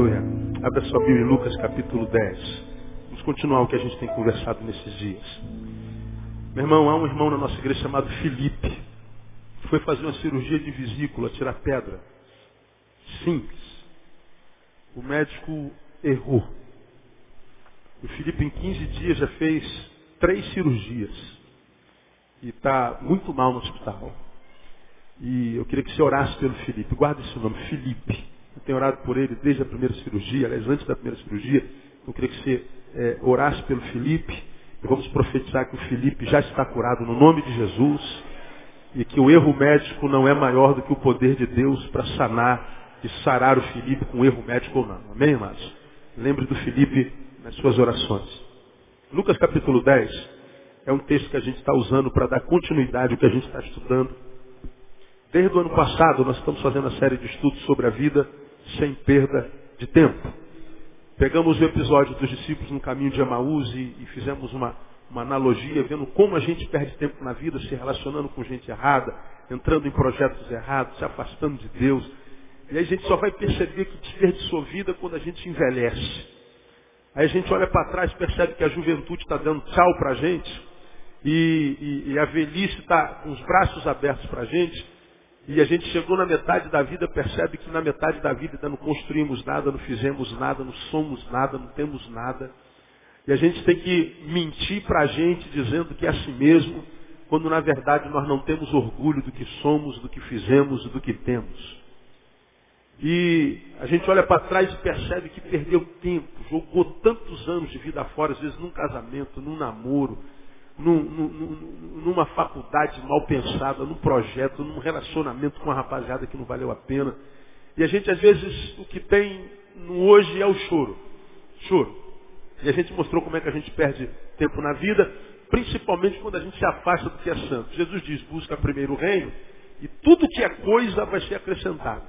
Aleluia. Abra sua Bíblia em Lucas capítulo 10. Vamos continuar o que a gente tem conversado nesses dias. Meu irmão, há um irmão na nossa igreja chamado Felipe. Foi fazer uma cirurgia de vesícula, tirar pedra. Simples. O médico errou. O Felipe em 15 dias já fez três cirurgias. E está muito mal no hospital. E eu queria que você orasse pelo Felipe. Guarda esse nome, Felipe. Eu tenho orado por ele desde a primeira cirurgia, aliás, antes da primeira cirurgia. Eu queria que você é, orasse pelo Felipe. E vamos profetizar que o Felipe já está curado no nome de Jesus. E que o erro médico não é maior do que o poder de Deus para sanar e sarar o Felipe com erro médico ou não. Amém, irmãos? Lembre do Felipe nas suas orações. Lucas capítulo 10 é um texto que a gente está usando para dar continuidade ao que a gente está estudando. Desde o ano passado, nós estamos fazendo a série de estudos sobre a vida sem perda de tempo. Pegamos o episódio dos discípulos no caminho de Emaús e, e fizemos uma, uma analogia, vendo como a gente perde tempo na vida, se relacionando com gente errada, entrando em projetos errados, se afastando de Deus. E aí a gente só vai perceber que desperdiçou vida quando a gente envelhece. Aí a gente olha para trás e percebe que a juventude está dando tchau para a gente, e, e, e, a velhice está com os braços abertos para a gente, e a gente chegou na metade da vida, percebe que na metade da vida ainda não construímos nada, não fizemos nada, não somos nada, não temos nada. E a gente tem que mentir para a gente dizendo que é assim mesmo, quando na verdade nós não temos orgulho do que somos, do que fizemos, do que temos. E a gente olha para trás e percebe que perdeu tempo, jogou tantos anos de vida fora, às vezes num casamento, num namoro, num, num, numa faculdade mal pensada, num projeto, num relacionamento com uma rapaziada que não valeu a pena. E a gente, às vezes, o que tem hoje é o choro. Choro. E a gente mostrou como é que a gente perde tempo na vida, principalmente quando a gente se afasta do que é santo. Jesus diz, busca primeiro o reino, e tudo que é coisa vai ser acrescentado.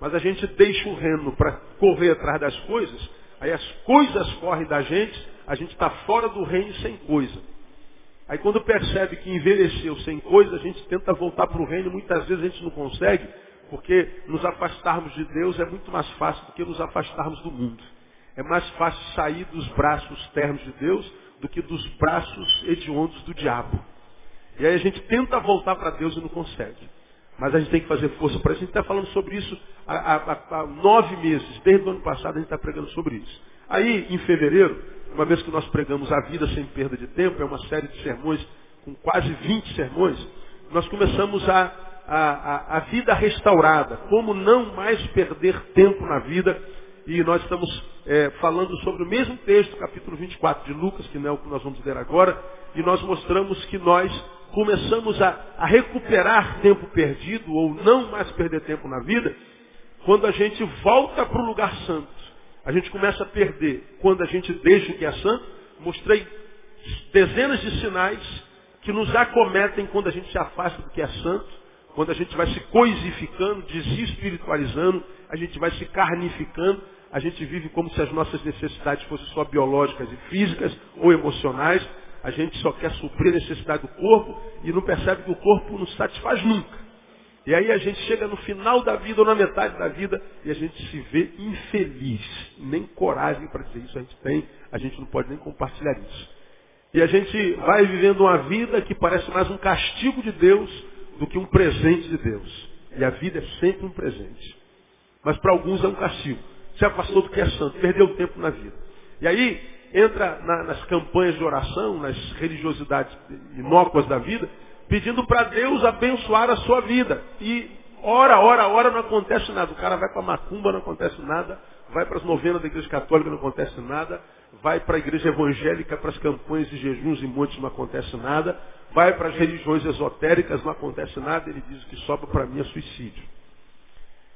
Mas a gente deixa o reino para correr atrás das coisas, aí as coisas correm da gente, a gente está fora do reino sem coisa. Aí quando percebe que envelheceu sem coisa, a gente tenta voltar para o reino, muitas vezes a gente não consegue, porque nos afastarmos de Deus é muito mais fácil do que nos afastarmos do mundo. É mais fácil sair dos braços ternos de Deus do que dos braços hediondos do diabo. E aí a gente tenta voltar para Deus e não consegue. Mas a gente tem que fazer força para isso. A gente está falando sobre isso há, há, há, nove meses. Desde o ano passado a gente está pregando sobre isso. Aí, em fevereiro, uma vez que nós pregamos a vida sem perda de tempo, é uma série de sermões com quase 20 sermões, nós começamos a, a, a, a vida restaurada, como não mais perder tempo na vida, e nós estamos é, falando sobre o mesmo texto, capítulo 24 de Lucas, que não é o que nós vamos ler agora, e nós mostramos que nós começamos a, a recuperar tempo perdido, ou não mais perder tempo na vida, quando a gente volta para o lugar santo. A gente começa a perder quando a gente deixa o que é santo. Mostrei dezenas de sinais que nos acometem quando a gente se afasta do que é santo, quando a gente vai se coisificando, desespiritualizando, a gente vai se carnificando, a gente vive como se as nossas necessidades fossem só biológicas e físicas ou emocionais, a gente só quer suprir a necessidade do corpo e não percebe que o corpo não satisfaz nunca. E aí a gente chega no final da vida ou na metade da vida e a gente se vê infeliz. Nem coragem para dizer isso a gente tem, a gente não pode nem compartilhar isso. E a gente vai vivendo uma vida que parece mais um castigo de Deus do que um presente de Deus. E a vida é sempre um presente. Mas para alguns é um castigo. Se afastou do que é santo, perdeu tempo na vida. E aí entra na, nas campanhas de oração, nas religiosidades inócuas da vida, pedindo para Deus abençoar a sua vida. E hora, hora, hora não acontece nada. O cara vai para macumba, não acontece nada. Vai para as novenas da igreja católica, não acontece nada. Vai para a igreja evangélica, para as campanhas de jejuns e montes, não acontece nada. Vai para as religiões esotéricas, não acontece nada. Ele diz que sobra para mim é suicídio.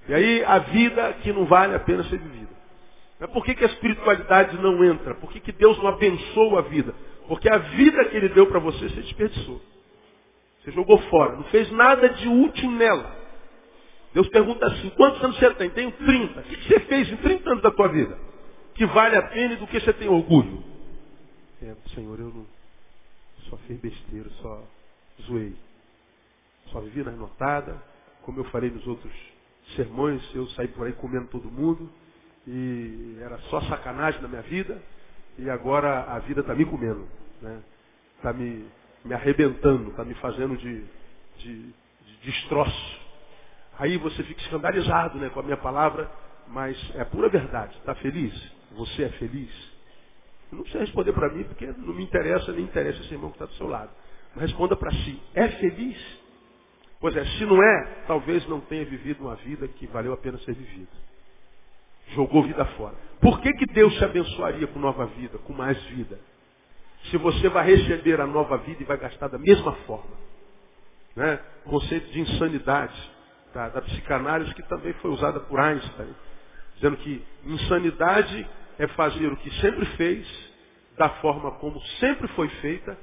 E aí a vida que não vale a pena ser vivida. Mas por que, que a espiritualidade não entra? Por que, que Deus não abençoa a vida? Porque a vida que Ele deu para você, você desperdiçou. Você jogou fora. Não fez nada de útil nela. Deus pergunta assim, quantos anos você tem? Tenho 30. O que você fez em 30 anos da tua vida? Que vale a pena e do que você tem orgulho? É, Senhor, eu não só fiz besteira, só zoei. Só vivi na notada, como eu falei nos outros sermões, eu saí por aí comendo todo mundo. e era só sacanagem na minha vida, e agora a vida está me comendo, né? Está me, me arrebentando, está me fazendo de, de, de destroço. Aí você fica escandalizado né, com a minha palavra, mas é pura verdade. Está feliz? Você é feliz? Não precisa responder para mim, porque não me interessa, nem interessa esse irmão que está do seu lado. Mas responda para si. É feliz? Pois é, se não é, talvez não tenha vivido uma vida que valeu a pena ser vivida. Jogou vida fora. Por que, que Deus te abençoaria com nova vida, com mais vida? Se você vai receber a nova vida e vai gastar da mesma forma. Né? Conceito de insanidade da, da psicanálise que também foi usada por Einstein. Dizendo que insanidade é fazer o que sempre fez, da forma como sempre foi feita,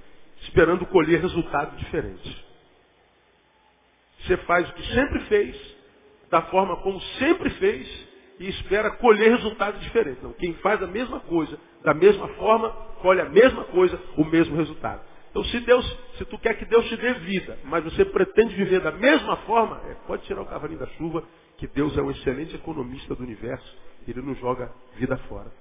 esperando colher resultado diferente. Você faz o que sempre fez, da forma como sempre fez, e espera colher resultado diferente. Não, quem faz a mesma coisa, da mesma forma, colhe a mesma coisa, o mesmo resultado. Então se Deus, se tu quer que Deus te dê vida, mas você pretende viver da mesma forma, é, pode tirar o cavalinho da chuva, que Deus é um excelente economista do universo, ele não joga vida fora.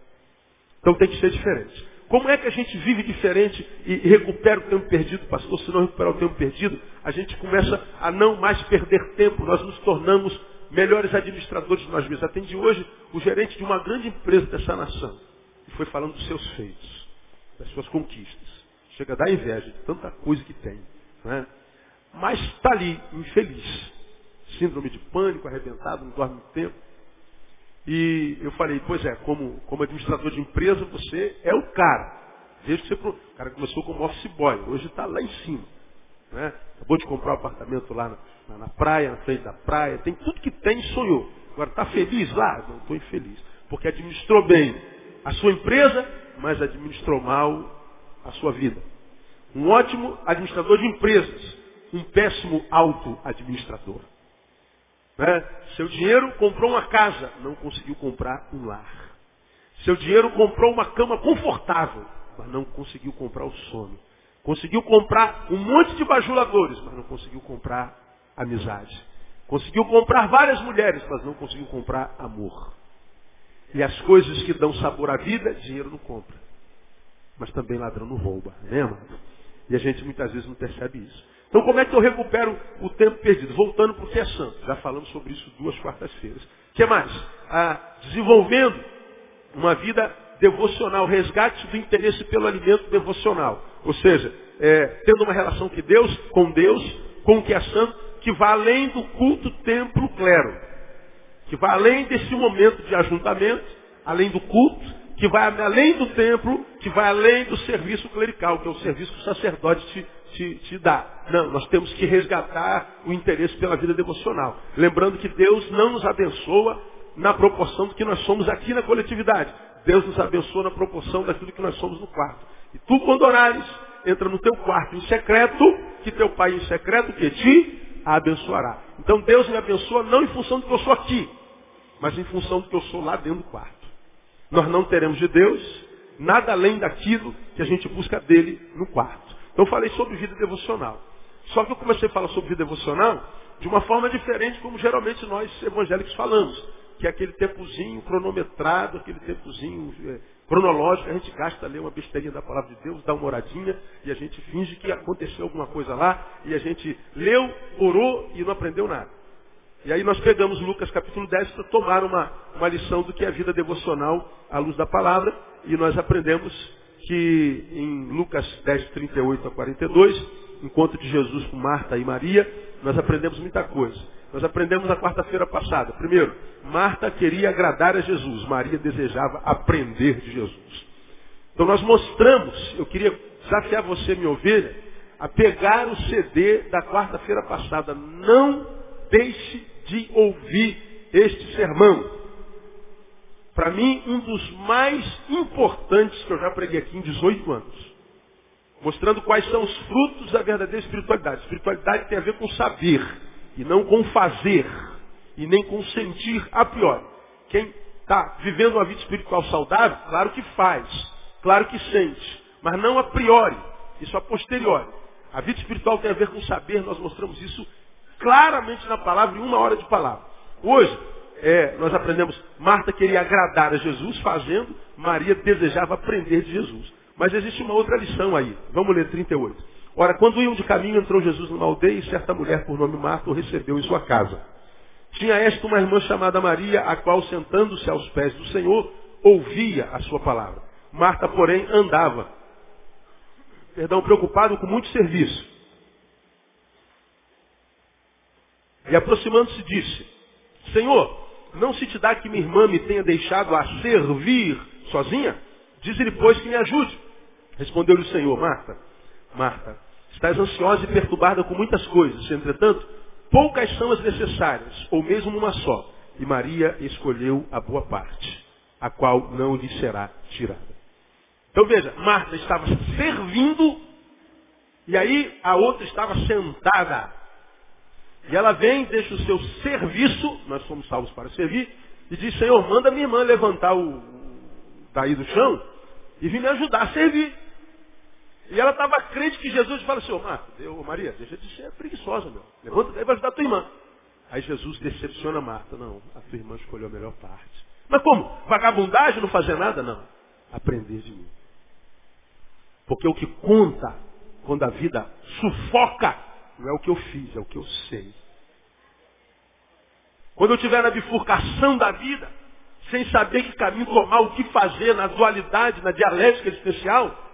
Então tem que ser diferente. Como é que a gente vive diferente e recupera o tempo perdido, pastor? Se não recuperar o tempo perdido, a gente começa a não mais perder tempo, nós nos tornamos melhores administradores de nós mesmos. Atendi hoje o gerente de uma grande empresa dessa nação. E foi falando dos seus feitos, das suas conquistas. Chega a dar inveja de tanta coisa que tem. Né? Mas está ali, infeliz. Síndrome de pânico, arrebentado, não dorme muito tempo. E eu falei, pois é, como, como administrador de empresa, você é o cara. Veja que você. O cara começou como office boy, hoje está lá em cima. Né? Acabou de comprar um apartamento lá na, na, praia, na frente da praia, tem tudo que tem sonhou. Agora está feliz lá? Não estou infeliz. Porque administrou bem a sua empresa, mas administrou mal a sua vida. Um ótimo administrador de empresas, um péssimo auto-administrador. Né? Seu dinheiro comprou uma casa, não conseguiu comprar um lar. Seu dinheiro comprou uma cama confortável, mas não conseguiu comprar o sono. Conseguiu comprar um monte de bajuladores, mas não conseguiu comprar amizade. Conseguiu comprar várias mulheres, mas não conseguiu comprar amor. E as coisas que dão sabor à vida, dinheiro não compra. Mas também ladrão não rouba, lembra? E a gente muitas vezes não percebe isso. Então como é que eu recupero o tempo perdido? Voltando para o que é santo. Já falamos sobre isso duas quartas-feiras. O que mais? Ah, desenvolvendo uma vida devocional, resgate do interesse pelo alimento devocional. Ou seja, é, tendo uma relação que Deus, com Deus, com o que é santo, que vai além do culto templo clero. Que vai além desse momento de ajuntamento, além do culto, que vai além do templo, que vai além do serviço clerical, que é o serviço que o sacerdote te, te, te dá. Não, nós temos que resgatar o interesse pela vida devocional. Lembrando que Deus não nos abençoa na proporção do que nós somos aqui na coletividade. Deus nos abençoa na proporção daquilo que nós somos no quarto. E tu, quando orares, entra no teu quarto em secreto, que teu pai em secreto que te abençoará. Então Deus me abençoa não em função do que eu sou aqui, mas em função do que eu sou lá dentro do quarto. Nós não teremos de Deus nada além daquilo que a gente busca dele no quarto. Então eu falei sobre vida devocional. Só que eu comecei a falar sobre vida devocional de uma forma diferente como geralmente nós evangélicos falamos. Que é aquele tempozinho cronometrado, aquele tempozinho é, cronológico, a gente gasta ler uma besteirinha da palavra de Deus, dá uma oradinha e a gente finge que aconteceu alguma coisa lá e a gente leu, orou e não aprendeu nada. E aí nós pegamos Lucas capítulo 10 para tomar uma, uma lição do que é a vida devocional à luz da palavra e nós aprendemos que em Lucas 10, 38 a 42, encontro de Jesus com Marta e Maria, nós aprendemos muita coisa. Nós aprendemos na quarta-feira passada. Primeiro, Marta queria agradar a Jesus, Maria desejava aprender de Jesus. Então nós mostramos, eu queria desafiar você, minha ovelha, a pegar o CD da quarta-feira passada. Não deixe de ouvir este sermão para mim, um dos mais importantes que eu já preguei aqui em 18 anos. Mostrando quais são os frutos da verdadeira espiritualidade. Espiritualidade tem a ver com saber, e não com fazer, e nem com sentir a priori. Quem está vivendo uma vida espiritual saudável, claro que faz, claro que sente, mas não a priori, isso a posteriori. A vida espiritual tem a ver com saber, nós mostramos isso claramente na palavra, em uma hora de palavra. Hoje, é, nós aprendemos, Marta queria agradar a Jesus fazendo, Maria desejava aprender de Jesus. Mas existe uma outra lição aí. Vamos ler 38. Ora, quando iam de caminho, entrou Jesus numa aldeia e certa mulher por nome Marta o recebeu em sua casa. Tinha esta uma irmã chamada Maria, a qual, sentando-se aos pés do Senhor, ouvia a sua palavra. Marta, porém, andava, perdão, preocupado com muito serviço. E aproximando-se disse, Senhor, não se te dá que minha irmã me tenha deixado a servir sozinha? Diz-lhe, pois, que me ajude. Respondeu-lhe o Senhor, Marta, Marta, estás ansiosa e perturbada com muitas coisas. Entretanto, poucas são as necessárias, ou mesmo uma só. E Maria escolheu a boa parte, a qual não lhe será tirada. Então veja, Marta estava servindo, e aí a outra estava sentada. E ela vem, deixa o seu serviço, nós somos salvos para servir, e diz, Senhor, manda minha irmã levantar o daí do chão e vir me ajudar a servir. E ela estava crente que Jesus fala assim, ô Marta, Maria, deixa de ser preguiçosa, meu. Levanta daí vai ajudar a tua irmã. Aí Jesus decepciona Marta. Não, a tua irmã escolheu a melhor parte. Mas como? Vagabundagem, não fazer nada? Não. Aprender de mim. Porque o que conta quando a vida sufoca não é o que eu fiz, é o que eu sei. Quando eu estiver na bifurcação da vida, sem saber que caminho tomar, o que fazer, na dualidade, na dialética existencial,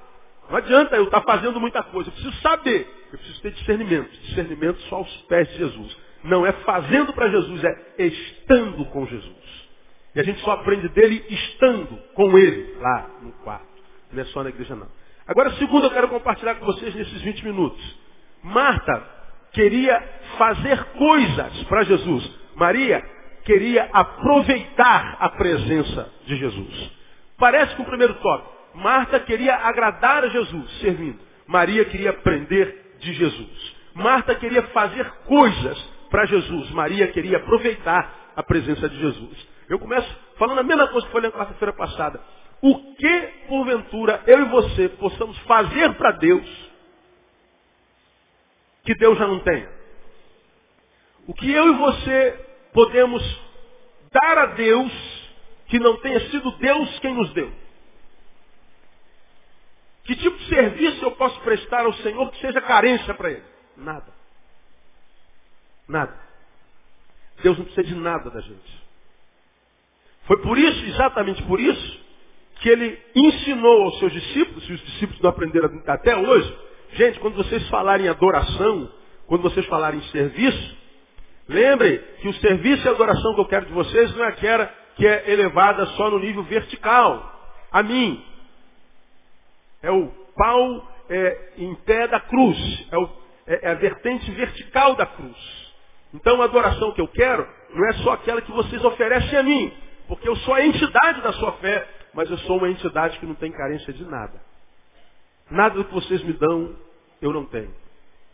não adianta eu estar fazendo muita coisa. Eu preciso saber. Eu preciso ter discernimento. Discernimento só aos pés de Jesus. Não é fazendo para Jesus, é estando com Jesus. E a gente só aprende dele estando com ele lá no quarto. Não é só na igreja não. Agora, segundo, eu quero compartilhar com vocês nesses 20 minutos. Marta queria fazer coisas para Jesus. Maria queria aproveitar a presença de Jesus. Parece que o primeiro tópico. Marta queria agradar a Jesus, servindo. Maria queria aprender de Jesus. Marta queria fazer coisas para Jesus. Maria queria aproveitar a presença de Jesus. Eu começo falando a mesma coisa que foi na quarta-feira passada. O que, porventura, eu e você possamos fazer para Deus que Deus já não tenha? O que eu e você podemos dar a Deus que não tenha sido Deus quem nos deu? Que tipo de serviço eu posso prestar ao Senhor que seja carência para Ele? Nada. Nada. Deus não precisa de nada da gente. Foi por isso, exatamente por isso, que ele ensinou aos seus discípulos, se os discípulos não aprenderam até hoje, gente, quando vocês falarem em adoração, quando vocês falarem em serviço, lembrem que o serviço e a adoração que eu quero de vocês não é aquela que é elevada só no nível vertical, a mim. É o pau é, em pé da cruz. É, o, é, é a vertente vertical da cruz. Então a adoração que eu quero não é só aquela que vocês oferecem a mim. Porque eu sou a entidade da sua fé, mas eu sou uma entidade que não tem carência de nada. Nada do que vocês me dão, eu não tenho.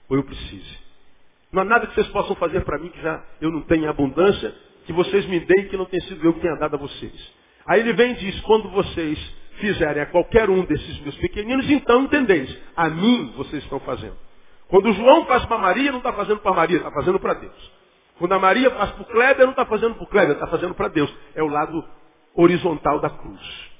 Ou eu preciso. Não há nada que vocês possam fazer para mim que já eu não tenho abundância, que vocês me deem que não tenha sido eu que tenha dado a vocês. Aí ele vem e diz, quando vocês fizerem a qualquer um desses meus pequeninos, então entendeis, a mim vocês estão fazendo. Quando João faz para Maria, não está fazendo para Maria, está fazendo para Deus. Quando a Maria faz para o Kleber, não está fazendo para o Kleber, está fazendo para Deus. É o lado horizontal da cruz.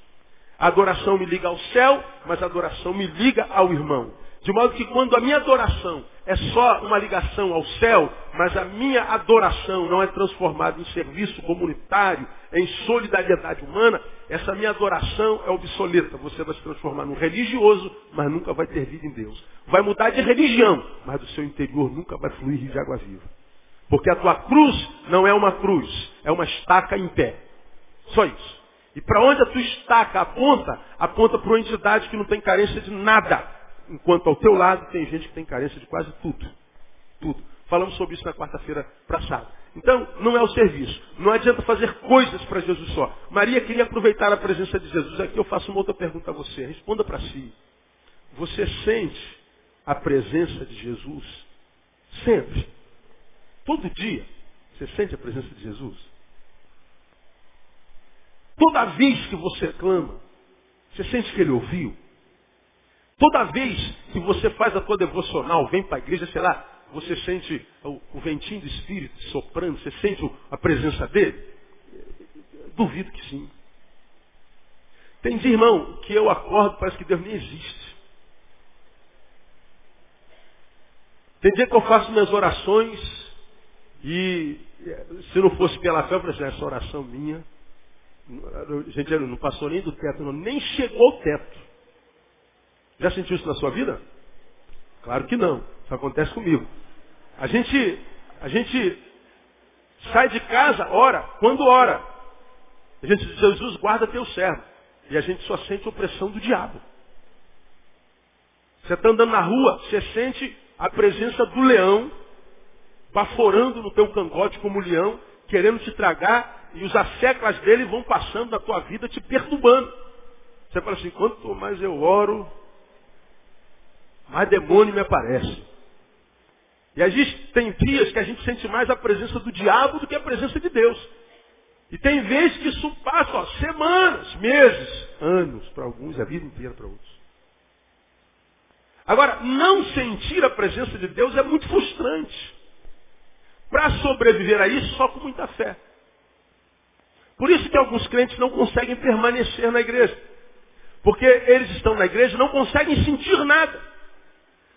A adoração me liga ao céu, mas a adoração me liga ao irmão. De modo que quando a minha adoração é só uma ligação ao céu, mas a minha adoração não é transformada em serviço comunitário, em solidariedade humana, essa minha adoração é obsoleta. Você vai se transformar num religioso, mas nunca vai ter vida em Deus. Vai mudar de religião, mas do seu interior nunca vai fluir de água viva. Porque a tua cruz não é uma cruz, é uma estaca em pé. Só isso. E para onde a tua estaca aponta, aponta para uma entidade que não tem carência de nada. Enquanto ao teu lado tem gente que tem carência de quase tudo. Tudo. Falamos sobre isso na quarta-feira passada. Então, não é o serviço. Não adianta fazer coisas para Jesus só. Maria queria aproveitar a presença de Jesus. Aqui eu faço uma outra pergunta a você. Responda para si. Você sente a presença de Jesus sempre? Todo dia? Você sente a presença de Jesus? Toda vez que você clama, você sente que ele ouviu? Toda vez que você faz a tua devocional, vem para a igreja, sei lá, você sente o, o, ventinho do Espírito soprando, você sente a presença dele? Duvido que sim. Tem dia, irmão, que eu acordo parece que Deus nem existe. Tem dia que eu faço minhas orações e se não fosse pela fé, eu falei assim, essa oração minha, gente, não passou nem do teto, não, nem chegou ao teto. Já sentiu isso na sua vida? Claro que não. Isso acontece comigo. A gente, a gente sai de casa, ora, quando ora. A gente diz, Jesus guarda teu servo. E a gente só sente a opressão do diabo. Você está andando na rua, você sente a presença do leão baforando no teu cangote como leão, querendo te tragar, e os asseclas dele vão passando na tua vida, te perturbando. Você fala assim, quanto mais eu oro, mais demônio me aparece. E a gente tem dias que a gente sente mais a presença do diabo do que a presença de Deus. E tem vezes que isso passa ó, semanas, meses, anos para alguns, a vida inteira para outros. Agora, não sentir a presença de Deus é muito frustrante. Para sobreviver a isso, só com muita fé. Por isso que alguns crentes não conseguem permanecer na igreja. Porque eles estão na igreja e não conseguem sentir nada.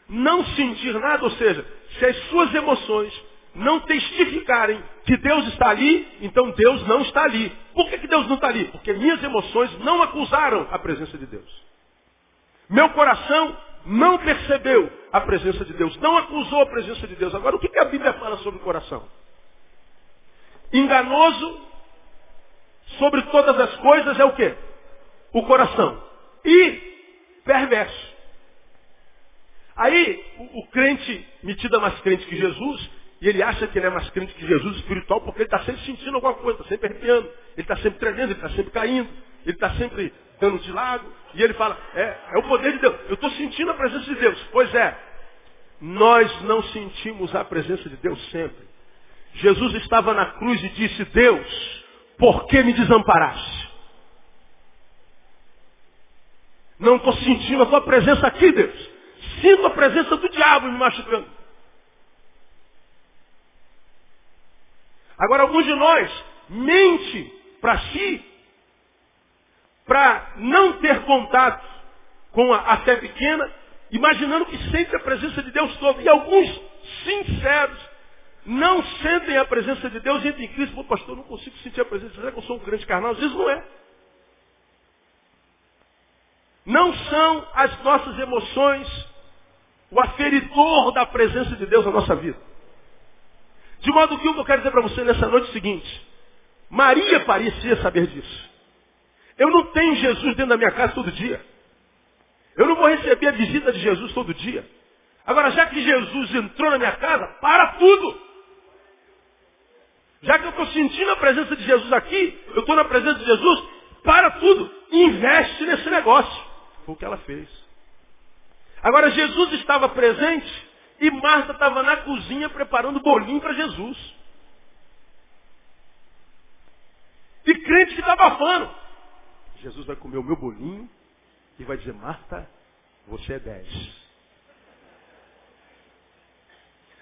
Não sentir nada, ou seja, se as suas emoções não testificarem que Deus está ali, então Deus não está ali. Por que, que Deus não está ali? Porque minhas emoções não acusaram a presença de Deus. Meu coração não percebeu a presença de Deus, não acusou a presença de Deus. Agora, o que, que a Bíblia fala sobre o coração? Enganoso sobre todas as coisas é o quê? O coração. E perverso. Aí, o, o crente, metido a mais crente que Jesus, e ele acha que ele é mais crente que Jesus espiritual porque ele está sempre sentindo alguma coisa, está sempre arrepiando, ele está sempre tremendo, ele está sempre caindo, ele está sempre dando de lado. E ele fala, é, é o poder de Deus. Eu estou sentindo a presença de Deus. Pois é, nós não sentimos a presença de Deus sempre. Jesus estava na cruz e disse, Deus, por que me desamparaste? Não estou sentindo a tua presença aqui, Deus. Sinto a presença do diabo me machucando. Agora, alguns de nós mente para si, para não ter contato com a, a, fé pequena, imaginando que sente a presença de Deus todo. E alguns sinceros não sentem a presença de Deus e entram em crise. Pô, pastor, eu não consigo sentir a presença. Será que eu sou um crente carnal? Às vezes não é. Não são as nossas emoções o aferidor da presença de Deus na nossa vida. De modo que o que eu quero dizer para você nessa noite é o seguinte. Maria parecia saber disso. Eu não tenho Jesus dentro da minha casa todo dia. Eu não vou receber a visita de Jesus todo dia. Agora, já que Jesus entrou na minha casa, para tudo. Já que eu estou sentindo a presença de Jesus aqui, eu estou na presença de Jesus, para tudo. Investe nesse negócio. Foi o que ela fez. Agora, Jesus estava presente e Marta estava na cozinha preparando bolinho para Jesus. E crente que está abafando. Jesus vai comer o meu bolinho e vai dizer, Marta, você é dez.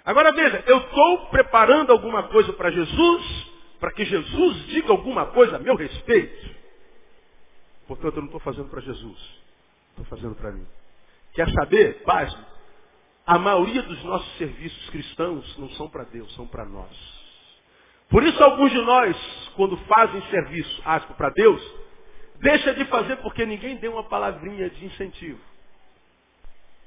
Agora veja, eu estou preparando alguma coisa para Jesus, para que Jesus diga alguma coisa a meu respeito. Portanto, eu não estou fazendo para Jesus, estou fazendo para mim. Quer saber? Paz. A maioria dos nossos serviços cristãos não são para Deus, são para nós. Por isso alguns de nós, quando fazem serviço, asco, para Deus, deixa de fazer porque ninguém deu uma palavrinha de incentivo.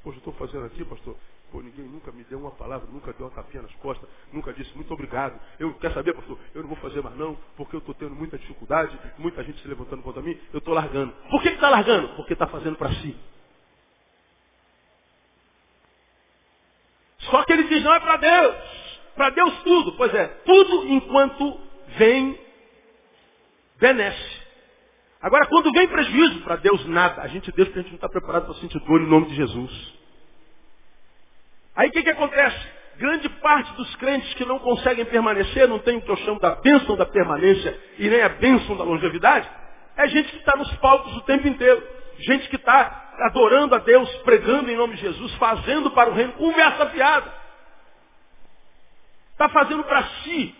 Poxa, eu estou fazendo aqui, pastor. Pô, ninguém nunca me deu uma palavra, nunca deu uma tapinha nas costas, nunca disse muito obrigado. Eu quero saber, pastor, eu não vou fazer mais não, porque eu estou tendo muita dificuldade, muita gente se levantando contra mim, eu estou largando. Por que está largando? Porque está fazendo para si. Só que ele diz, não é para Deus. Para Deus tudo. Pois é, tudo enquanto vem, benesse. Agora, quando vem prejuízo, para Deus nada. A gente Deus porque a gente não está preparado para sentir dor em nome de Jesus. Aí o que, que acontece? Grande parte dos crentes que não conseguem permanecer, não tem o que eu chamo da bênção da permanência e nem a bênção da longevidade, é gente que está nos palcos o tempo inteiro. Gente que está adorando a Deus, pregando em nome de Jesus, fazendo para o reino, conversa fiada. Está fazendo para si.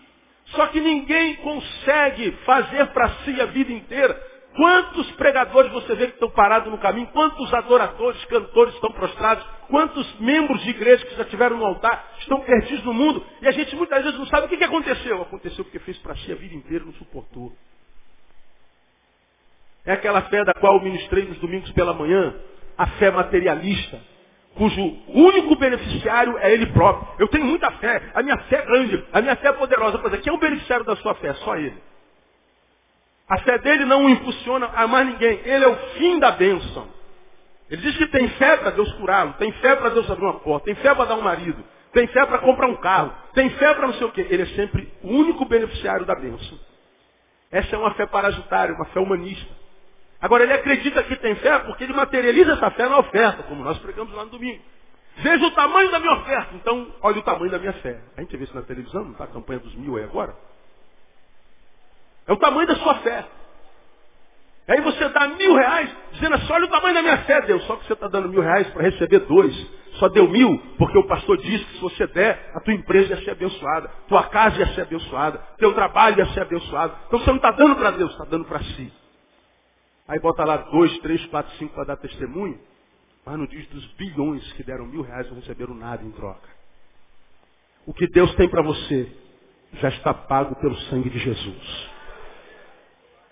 Só que ninguém consegue fazer para si a vida inteira. Quantos pregadores você vê que estão parados no caminho? Quantos adoradores, cantores estão prostrados? Quantos membros de igreja que já tiveram no altar estão perdidos no mundo? E a gente muitas vezes não sabe o que, que aconteceu. Aconteceu porque fez para si a vida inteira não suportou. É aquela fé da qual eu ministrei nos domingos pela manhã, a fé materialista cujo único beneficiário é ele próprio. Eu tenho muita fé, a minha fé é grande, a minha fé é poderosa. É, quem é o beneficiário da sua fé? Só ele. A fé dele não o impulsiona a mais ninguém. Ele é o fim da bênção. Ele diz que tem fé para Deus curá-lo, tem fé para Deus abrir uma porta, tem fé para dar um marido, tem fé para comprar um carro, tem fé para não sei o quê. Ele é sempre o único beneficiário da bênção. Essa é uma fé parasitária, uma fé humanista. Agora, ele acredita que tem fé porque ele materializa essa fé na oferta, como nós pregamos lá no domingo. Veja o tamanho da minha oferta. Então, olha o tamanho da minha fé. A gente vê isso na televisão, não está a campanha dos mil aí agora? É o tamanho da sua fé. Aí você dá mil reais, dizendo assim, olha o tamanho da minha fé, Deus. Só que você está dando mil reais para receber dois. Só deu mil, porque o pastor disse que se você der, a tua empresa ia ser abençoada, tua casa ia ser abençoada, teu trabalho ia ser abençoado. Então você não está dando para Deus, está dando para si. Aí bota lá dois, três, quatro, cinco para dar testemunho. Mas não diz dos bilhões que deram mil reais não receberam nada em troca. O que Deus tem para você já está pago pelo sangue de Jesus.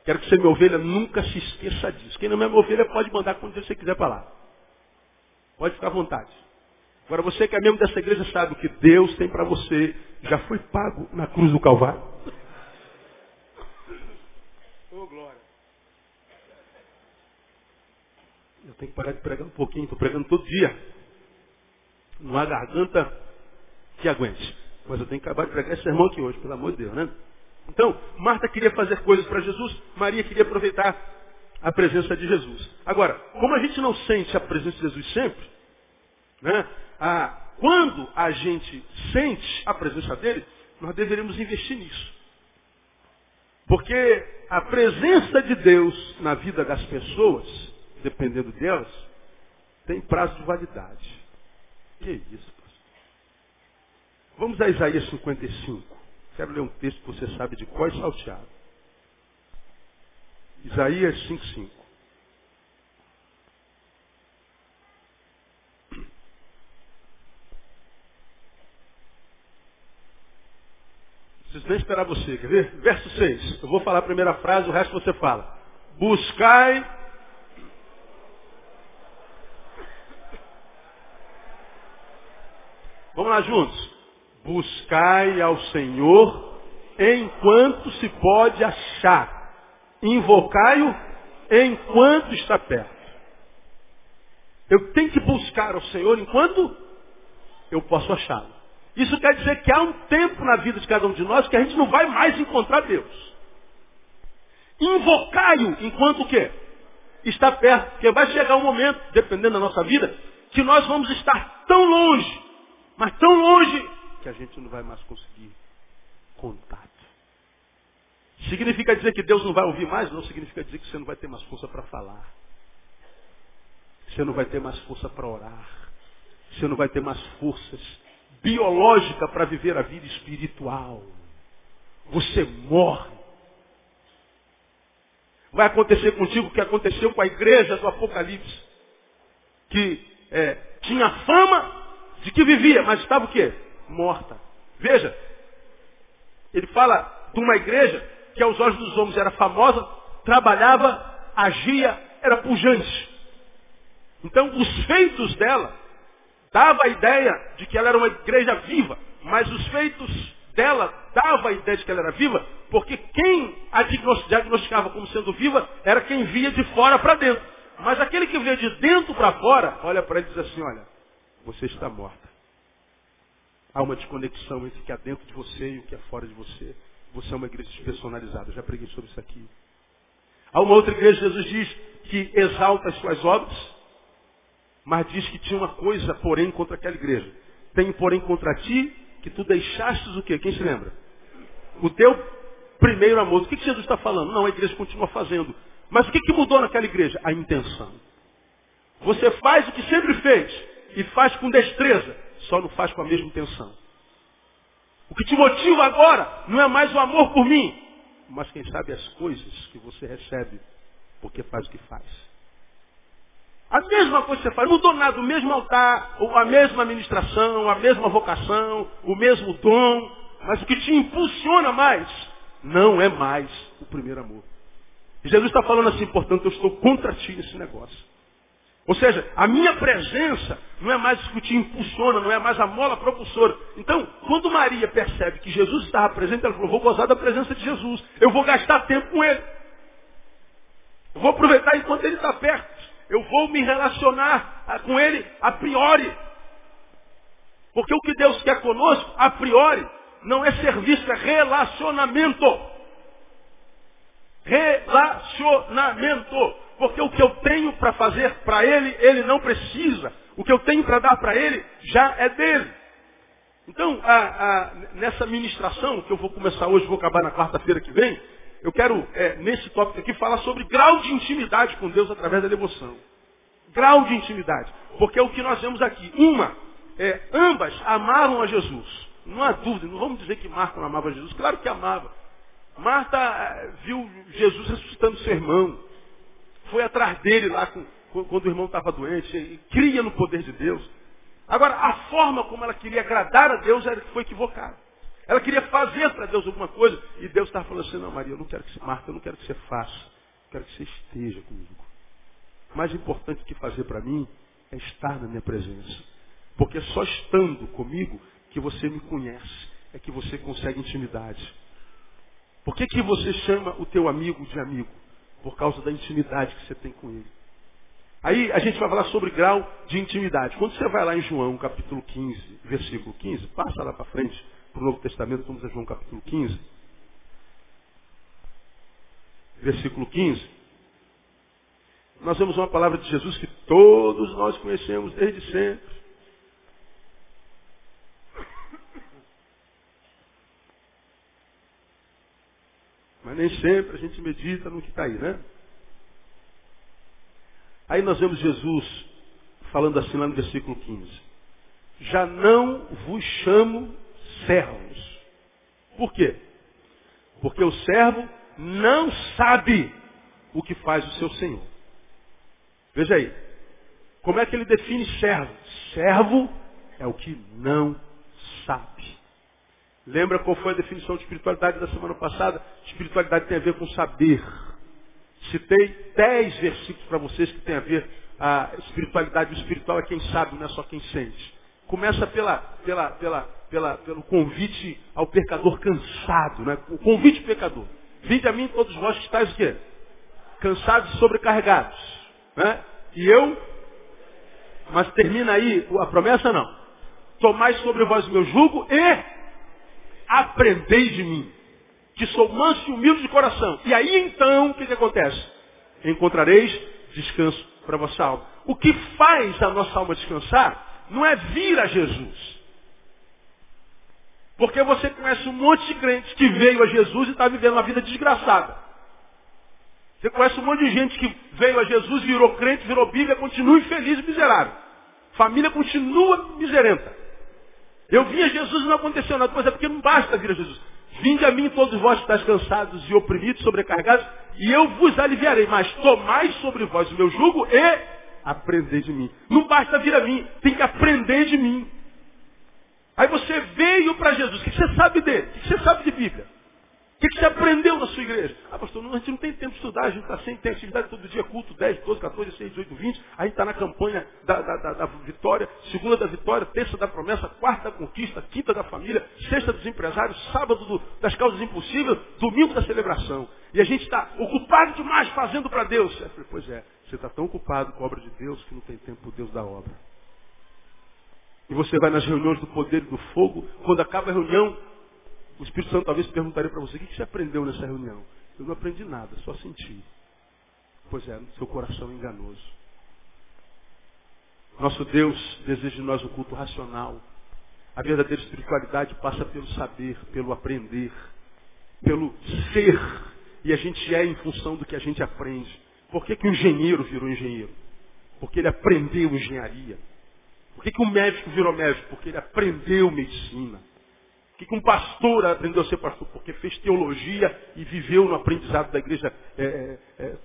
Quero que você, minha ovelha, nunca se esqueça disso. Quem não é minha ovelha pode mandar quando você quiser para lá. Pode ficar à vontade. Agora você que é membro dessa igreja sabe o que Deus tem para você já foi pago na cruz do Calvário. Oh, glória. Eu tenho que parar de pregar um pouquinho, estou pregando todo dia. Não há garganta que aguente. Mas eu tenho que acabar de pregar esse sermão aqui hoje, pelo amor de Deus, né? Então, Marta queria fazer coisas para Jesus, Maria queria aproveitar a presença de Jesus. Agora, como a gente não sente a presença de Jesus sempre, né? Ah, quando a gente sente a presença dele, nós deveríamos investir nisso. Porque a presença de Deus na vida das pessoas dependendo delas, tem prazo de validade. Que isso, pastor? Vamos a Isaías 55. Quero ler um texto que você sabe de qual é salteado. Isaías 5,5. Preciso nem esperar você, quer ver? Verso 6. Eu vou falar a primeira frase, o resto você fala. Buscai Vamos lá juntos. Buscai ao Senhor enquanto se pode achar. Invocai-o enquanto está perto. Eu tenho que buscar ao Senhor enquanto eu posso achá-lo. Isso quer dizer que há um tempo na vida de cada um de nós que a gente não vai mais encontrar Deus. Invocai-o enquanto o quê? Está perto. Porque vai chegar um momento, dependendo da nossa vida, que nós vamos estar tão longe mas tão longe que a gente não vai mais conseguir contato. Significa dizer que Deus não vai ouvir mais? Não significa dizer que você não vai ter mais força para falar. Você não vai ter mais força para orar. Você não vai ter mais forças biológica para viver a vida espiritual. Você morre. Vai acontecer contigo o que aconteceu com a igreja do Apocalipse. Que é, tinha fama, de que vivia, mas estava o quê? Morta. Veja, ele fala de uma igreja que aos olhos dos homens era famosa, trabalhava, agia, era pujante. Então os feitos dela dava a ideia de que ela era uma igreja viva, mas os feitos dela dava a ideia de que ela era viva, porque quem a diagnosticava como sendo viva era quem via de fora para dentro. Mas aquele que via de dentro para fora, olha para ele e diz assim, olha, você está morta. Há uma desconexão entre o que há dentro de você e o que é fora de você. Você é uma igreja despersonalizada. Eu já preguei sobre isso aqui. Há uma outra igreja, Jesus diz, que exalta as suas obras, mas diz que tinha uma coisa, porém, contra aquela igreja. Tem, porém, contra ti, que tu deixastes o quê? Quem se lembra? O teu primeiro amor. O que, que Jesus está falando? Não, a igreja continua fazendo. Mas o que, que mudou naquela igreja? A intenção. Você faz o que sempre fez e faz com destreza, só não faz com a mesma intenção. O que te motiva agora não é mais o amor por mim, mas quem sabe as coisas que você recebe porque faz o que faz. A mesma coisa que você faz, mudou nada, o mesmo altar, a mesma administração, a mesma vocação, o mesmo dom, mas o que te impulsiona mais não é mais o primeiro amor. Jesus está falando assim, portanto, eu estou contra ti nesse negócio. Ou seja, a minha presença não é mais o que impulsiona, não é mais a mola propulsora. Então, quando Maria percebe que Jesus estava presente, ela falou, vou gozar da presença de Jesus. Eu vou gastar tempo com ele. Eu vou aproveitar enquanto ele está perto. Eu vou me relacionar ah, com ele a priori. Porque o que Deus quer conosco, a priori, não é serviço, é relacionamento. Relacionamento. Porque o que eu tenho para fazer para ele, ele não precisa. O que eu tenho para dar para ele, já é dele. Então, a, a, nessa ministração, que eu vou começar hoje, vou acabar na quarta-feira que vem, eu quero, é, nesse tópico aqui, falar sobre grau de intimidade com Deus através da devoção. Grau de intimidade. Porque é o que nós vemos aqui. Uma, é, ambas amaram a Jesus. Não há dúvida, não vamos dizer que Marta não amava Jesus. Claro que amava. Marta é, viu Jesus ressuscitando seu irmão foi atrás dele lá com, quando o irmão estava doente, e cria no poder de Deus. Agora, a forma como ela queria agradar a Deus era que foi equivocada. Ela queria fazer para Deus alguma coisa, e Deus estava falando assim, não, Maria, eu não quero que você, Marta, eu não quero que você faça, eu quero que você esteja comigo. Mais importante que fazer para mim é estar na minha presença. Porque é só estando comigo que você me conhece, é que você consegue intimidade. Por que, que você chama o teu amigo de amigo? Por causa da intimidade que você tem com ele. Aí a gente vai falar sobre grau de intimidade. Quando você vai lá em João, capítulo 15, versículo 15, passa lá para frente, para o Novo Testamento, vamos a João capítulo 15. Versículo 15. Nós vemos uma palavra de Jesus que todos nós conhecemos desde sempre. Mas nem sempre a gente medita no que está aí, né? Aí nós vemos Jesus falando assim lá no versículo 15. Já não vos chamo servos. Por quê? Porque o servo não sabe o que faz o seu Senhor. Veja aí. Como é que ele define servo? Servo é o que não sabe. Lembra qual foi a definição de espiritualidade da semana passada? Espiritualidade tem a ver com saber. Citei dez versículos para vocês que tem a ver a espiritualidade. O espiritual é quem sabe, não é só quem sente. Começa pela, pela, pela, pela, pelo convite ao pecador cansado, né? O convite pecador. Vinde a mim todos vós que estáis o quê? Cansados e sobrecarregados. Né? E eu, mas termina aí a promessa não. Tomai sobre vós o meu jugo e aprendei de mim, que sou manso e humilde de coração. E aí então, o que, que acontece? Encontrareis descanso para a vossa alma. O que faz a nossa alma descansar não é vir a Jesus. Porque você conhece um monte de crentes que veio a Jesus e está vivendo uma vida desgraçada. Você conhece um monte de gente que veio a Jesus, virou crente, virou Bíblia, continua infeliz e miserável. Família continua miserenta. Eu vi a Jesus e não aconteceu nada, mas é porque não basta vir a Jesus. Vinde a mim todos vós que estáis cansados e oprimidos, sobrecarregados, e eu vos aliviarei. Mas tomai sobre vós o meu jugo e aprendei de mim. Não basta vir a mim, tem que aprender de mim. Aí você veio para Jesus. O que você sabe dele? O que você sabe de Bíblia? O que você aprendeu na sua igreja? Ah, pastor, a gente não tem tempo de estudar, a gente está sem tem atividade todo dia, culto 10, 12, 14, 16, 18, 20. A gente está na campanha da, da, da, da, vitória, segunda da vitória, terça da promessa, quarta da conquista, quinta da família, sexta dos empresários, sábado do, das causas impossíveis, domingo da celebração. E a gente está ocupado demais fazendo para Deus. Eu falei, pois é, você está tão ocupado com a obra de Deus que não tem tempo por Deus da obra. E você vai nas reuniões do poder e do fogo, quando acaba a reunião, o Espírito Santo talvez perguntaria para você, o que você aprendeu nessa reunião? Eu não aprendi nada, só senti. Pois é, seu coração é enganoso. Nosso Deus deseja de nós um culto racional. A verdadeira espiritualidade passa pelo saber, pelo aprender, pelo ser. E a gente é em função do que a gente aprende. Por que, que o engenheiro virou engenheiro? Porque ele aprendeu engenharia. Por que, que o médico virou médico? Porque ele aprendeu medicina Que um pastor aprendeu a ser pastor? Porque fez teologia e viveu no aprendizado da igreja é, é, é.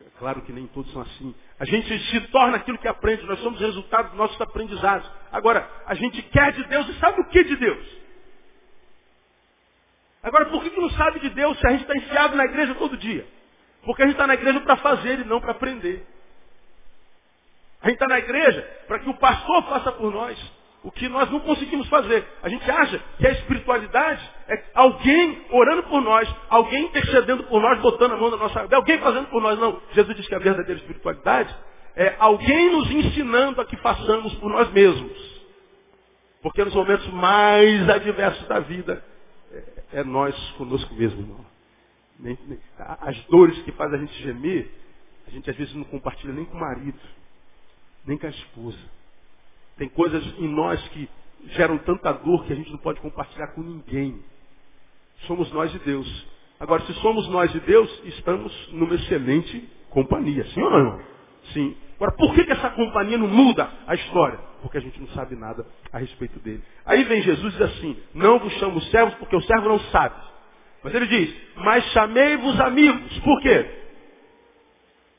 É claro que nem todos são assim. A gente se torna aquilo que aprende, nós somos resultado dos nossos aprendizados. Agora, a gente quer de Deus e sabe o que de Deus? Agora, por que, que não sabe de Deus se a gente está enfiado na igreja todo dia? Porque a gente está na igreja para fazer e não para aprender. A gente está na igreja para que o pastor faça por nós o que nós não conseguimos fazer. A gente acha que a espiritualidade é alguém orando por nós, alguém intercedendo por nós, botando a mão na nossa vida, alguém fazendo por nós. Não. Jesus diz que a verdadeira espiritualidade é alguém nos ensinando a que façamos por nós mesmos. Porque nos momentos mais adversos da vida, é, é nós conosco mesmo, irmão. As dores que fazem a gente gemer, a gente às vezes não compartilha nem com o marido nem com a esposa. Tem coisas em nós que geram tanta dor que a gente não pode compartilhar com ninguém. Somos nós e Deus. Agora, se somos nós e Deus, estamos numa excelente companhia. Sim ou não? Sim. Agora, por que, que essa companhia não muda a história? Porque a gente não sabe nada a respeito dele. Aí vem Jesus e diz assim, não vos chamo servos porque o servo não sabe. Mas ele diz, mas chamei-vos amigos. Por quê?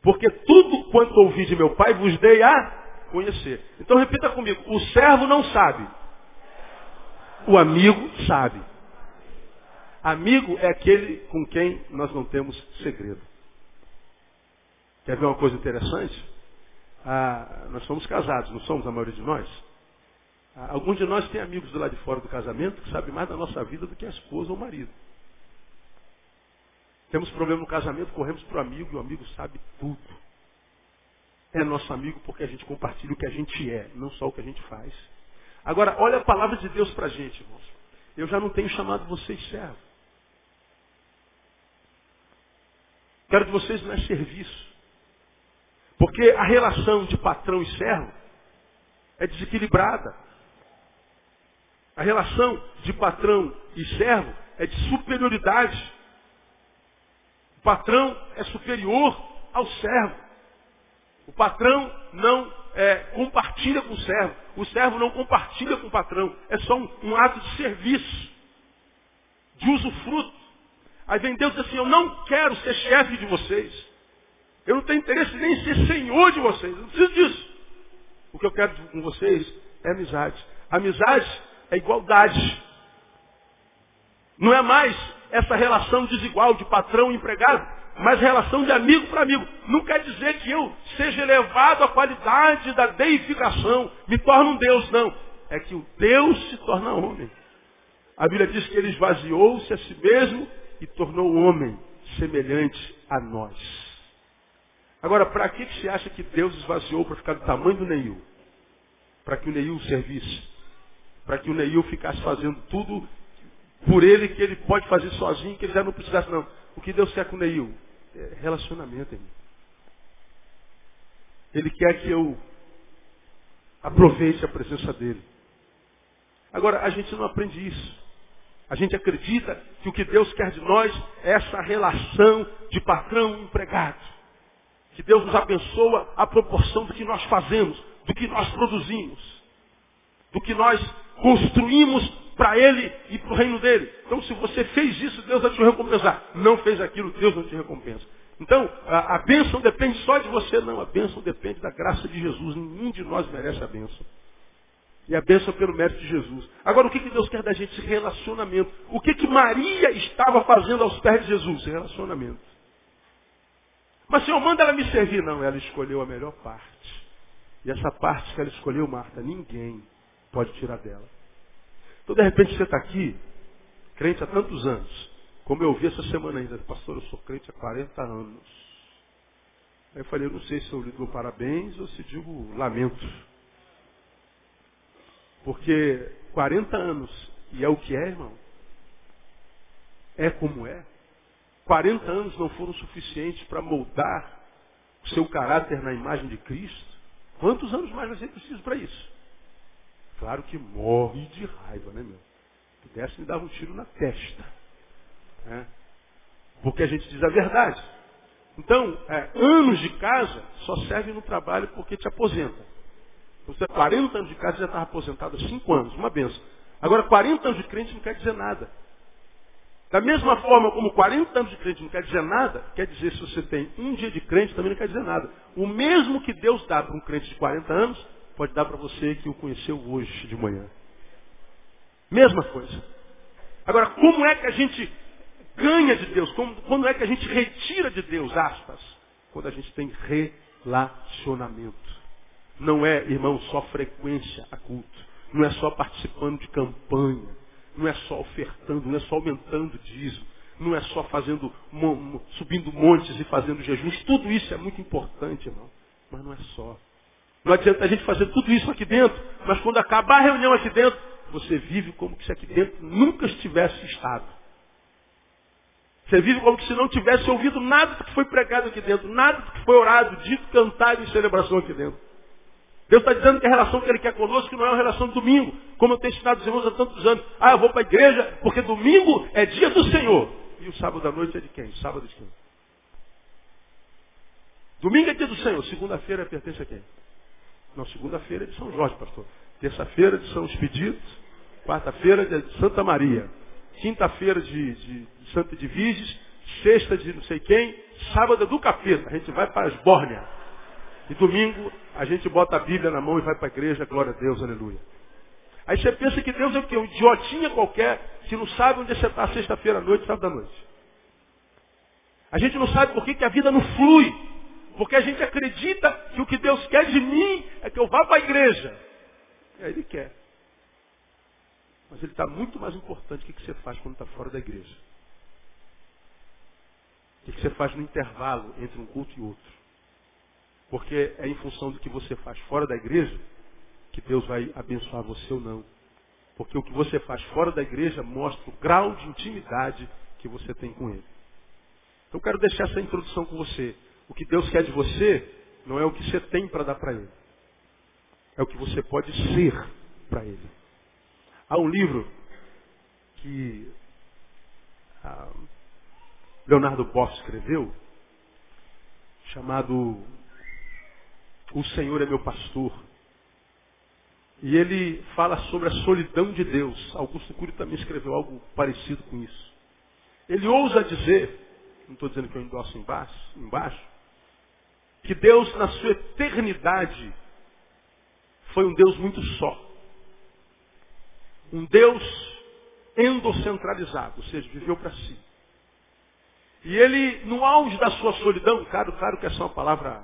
Porque tudo quanto ouvi de meu Pai vos dei a conhecer. Então repita comigo, o servo não sabe. O amigo sabe. Amigo é aquele com quem nós não temos segredo. Quer ver uma coisa interessante? Ah, nós somos casados, não somos a maioria de nós? Ah, alguns de nós têm amigos do lado de fora do casamento que sabem mais da nossa vida do que a esposa ou o marido. Temos problema no casamento, corremos para o amigo e o amigo sabe tudo. É nosso amigo porque a gente compartilha o que a gente é, não só o que a gente faz. Agora, olha a palavra de Deus para a gente, irmãos. Eu já não tenho chamado vocês servos. Quero de vocês é serviço. Porque a relação de patrão e servo é desequilibrada. A relação de patrão e servo é de superioridade. O patrão é superior ao servo. O patrão não é, compartilha com o servo. O servo não compartilha com o patrão. É só um, um ato de serviço, de usufruto. Aí vem Deus e diz assim, eu não quero ser chefe de vocês. Eu não tenho interesse nem em ser senhor de vocês. Eu não preciso disso. O que eu quero com vocês é amizade. Amizade é igualdade. Não é mais essa relação desigual de patrão e empregado, mas relação de amigo para amigo. Não quer dizer que eu seja elevado à qualidade da deificação, me torne um Deus, não. É que o Deus se torna homem. A Bíblia diz que ele esvaziou-se a si mesmo e tornou homem semelhante a nós. Agora, para que, que você acha que Deus esvaziou para ficar do tamanho do Neil? Para que o Neil servisse. Para que o Neil ficasse fazendo tudo por ele que ele pode fazer sozinho, que ele já não precisasse, não. O que Deus quer com o Neil? É relacionamento, irmão. Ele quer que eu aproveite a presença dele. Agora, a gente não aprende isso. A gente acredita que o que Deus quer de nós é essa relação de patrão e empregado. Que Deus nos abençoa à proporção do que nós fazemos, do que nós produzimos, do que nós construímos para ele e para o reino dele. Então, se você fez isso, Deus vai te recompensar. Não fez aquilo, Deus não te recompensa. Então, a, a bênção depende só de você, não. A bênção depende da graça de Jesus. Nenhum de nós merece a bênção. E a bênção pelo mérito de Jesus. Agora, o que, que Deus quer da gente? Relacionamento. O que, que Maria estava fazendo aos pés de Jesus? Relacionamento. Mas, Senhor, manda ela me servir. Não, ela escolheu a melhor parte. E essa parte que ela escolheu, Marta, ninguém pode tirar dela. Então, de repente, você está aqui, crente há tantos anos, como eu ouvi essa semana ainda, pastor, eu sou crente há 40 anos. Aí eu falei, eu não sei se eu lhe dou parabéns ou se digo lamento. Porque 40 anos, e é o que é, irmão, é como é. 40 anos não foram suficientes para moldar o seu caráter na imagem de Cristo. Quantos anos mais você precisa para isso? Claro que morre de raiva, né, meu? Se pudesse me dar um tiro na testa. Né? Porque a gente diz a verdade. Então, é, anos de casa só servem no trabalho porque te aposenta. Você 40 anos de casa já estava aposentado há 5 anos, uma benção. Agora, 40 anos de crente não quer dizer nada. Da mesma forma como 40 anos de crente não quer dizer nada, quer dizer se você tem um dia de crente também não quer dizer nada. O mesmo que Deus dá para um crente de 40 anos, pode dar para você que o conheceu hoje de manhã. Mesma coisa. Agora, como é que a gente ganha de Deus? Como, quando é que a gente retira de Deus, aspas? Quando a gente tem relacionamento. Não é, irmão, só frequência a culto. Não é só participando de campanha. Não é só ofertando, não é só aumentando dízimo. Não é só fazendo, subindo montes e fazendo jejuns. Tudo isso é muito importante, irmão. Mas não é só. Não adianta a gente fazer tudo isso aqui dentro, mas quando acabar a reunião aqui dentro, você vive como se aqui dentro nunca estivesse estado. Você vive como se não tivesse ouvido nada do que foi pregado aqui dentro, nada do que foi orado, dito, cantado em celebração aqui dentro. Deus está dizendo que a relação que Ele quer conosco não é uma relação de domingo, como eu tenho ensinado os irmãos há tantos anos. Ah, eu vou para a igreja porque domingo é dia do Senhor. E o sábado à noite é de quem? Sábado de quem? Domingo é dia do Senhor, segunda-feira pertence a quem? Não, segunda-feira é de São Jorge, pastor. Terça-feira de São Expedito, quarta-feira de Santa Maria, quinta-feira de, de, de Santa Edviges, sexta de não sei quem, sábado é do capeta. A gente vai para as Bórnia. E domingo a gente bota a Bíblia na mão e vai para a igreja, glória a Deus, aleluia. Aí você pensa que Deus é o quê? Um idiotinha qualquer, que não sabe onde você está sexta-feira à noite, sábado à noite. A gente não sabe por que, que a vida não flui. Porque a gente acredita que o que Deus quer de mim é que eu vá para a igreja. É, Ele quer. Mas Ele está muito mais importante do que, você faz quando está fora da igreja. O que você faz no intervalo entre um culto e outro. Porque é em função do que você faz fora da igreja que Deus vai abençoar você ou não. Porque o que você faz fora da igreja mostra o grau de intimidade que você tem com Ele. Eu quero deixar essa introdução com você. O que Deus quer de você não é o que você tem para dar para Ele. É o que você pode ser para Ele. Há um livro que ah, Leonardo Boff escreveu, chamado o Senhor é meu pastor. E ele fala sobre a solidão de Deus. Augusto Cury também escreveu algo parecido com isso. Ele ousa dizer, não estou dizendo que eu endosso embaixo, embaixo, que Deus na sua eternidade foi um Deus muito só. Um Deus endocentralizado, ou seja, viveu para si. E ele, no auge da sua solidão, claro, claro que essa é uma palavra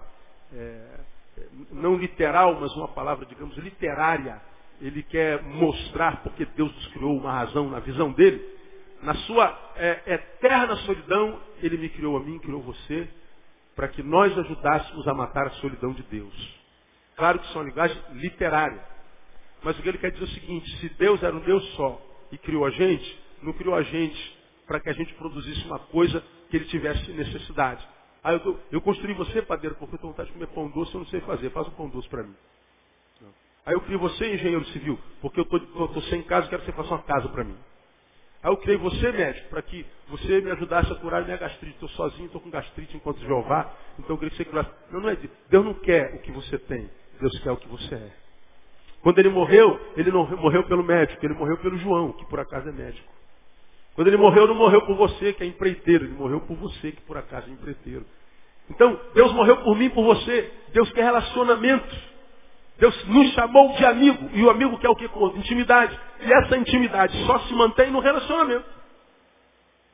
é, não literal, mas uma palavra, digamos, literária. Ele quer mostrar porque Deus nos criou uma razão na visão dele. Na sua é, eterna solidão, ele me criou a mim, criou você, para que nós ajudássemos a matar a solidão de Deus. Claro que isso é uma linguagem literária. Mas o que ele quer dizer é o seguinte, se Deus era um Deus só e criou a gente, não criou a gente para que a gente produzisse uma coisa que ele tivesse necessidade. Ah, eu, eu construí você, padeiro, porque eu tenho vontade de comer pão doce, eu não sei fazer. Faz um pão doce para mim. Aí eu criei você, engenheiro civil, porque eu estou sem casa e quero que você faça uma casa para mim. Aí eu criei você, médico, para que você me ajudasse a curar a minha gastrite. Estou sozinho, estou com gastrite enquanto Jeová, então eu queria que você curasse. Não, não é Deus. Deus não quer o que você tem, Deus quer o que você é. Quando ele morreu, ele não morreu pelo médico, ele morreu pelo João, que por acaso é médico. Quando ele morreu, não morreu por você, que é empreiteiro, ele morreu por você, que por acaso é empreiteiro. Então, Deus morreu por mim, por você. Deus quer relacionamento. Deus nos chamou de amigo. E o amigo quer o que? Intimidade. E essa intimidade só se mantém no relacionamento.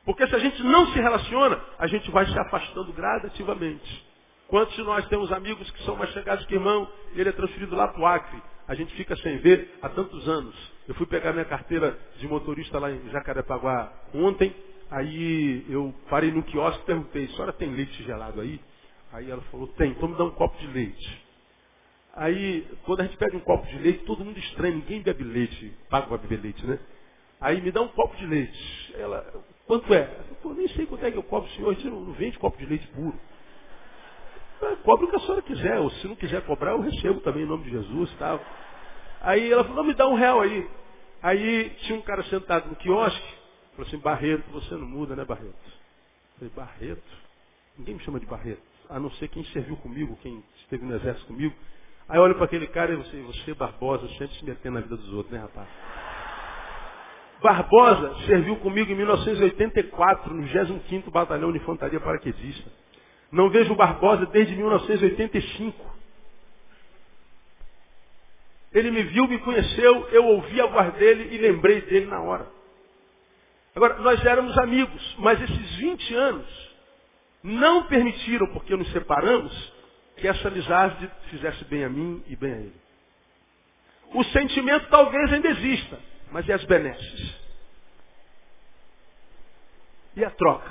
Porque se a gente não se relaciona, a gente vai se afastando gradativamente. Quantos de nós temos amigos que são mais chegados que irmão e ele é transferido lá para o Acre? A gente fica sem ver há tantos anos. Eu fui pegar minha carteira de motorista lá em Jacarepaguá ontem Aí eu parei no quiosque e perguntei, a senhora tem leite gelado aí? Aí ela falou, tem, então me dá um copo de leite. Aí, quando a gente pede um copo de leite, todo mundo estranha, ninguém bebe leite, paga para beber leite, né? Aí me dá um copo de leite. Ela, quanto é? Eu nem sei quanto é que eu cobro, senhor, você não vende copo de leite puro. Ah, cobre o que a senhora quiser, ou se não quiser cobrar, eu recebo também em nome de Jesus. Tal. Aí ela falou, não, me dá um real aí. Aí tinha um cara sentado no quiosque, Falou assim, Barreto, você não muda, né, Barreto? Eu falei, Barreto? Ninguém me chama de Barreto, a não ser quem serviu comigo, quem esteve no exército comigo. Aí eu olho para aquele cara e você, você, Barbosa, sempre se metendo na vida dos outros, né, rapaz? Barbosa serviu comigo em 1984, no 25º Batalhão de Infantaria Paraquedista. Não vejo Barbosa desde 1985. Ele me viu, me conheceu, eu ouvi a voz dele e lembrei dele na hora. Agora, nós éramos amigos, mas esses 20 anos não permitiram, porque nos separamos, que essa amizade fizesse bem a mim e bem a ele. O sentimento talvez ainda exista, mas e as benesses? E a troca?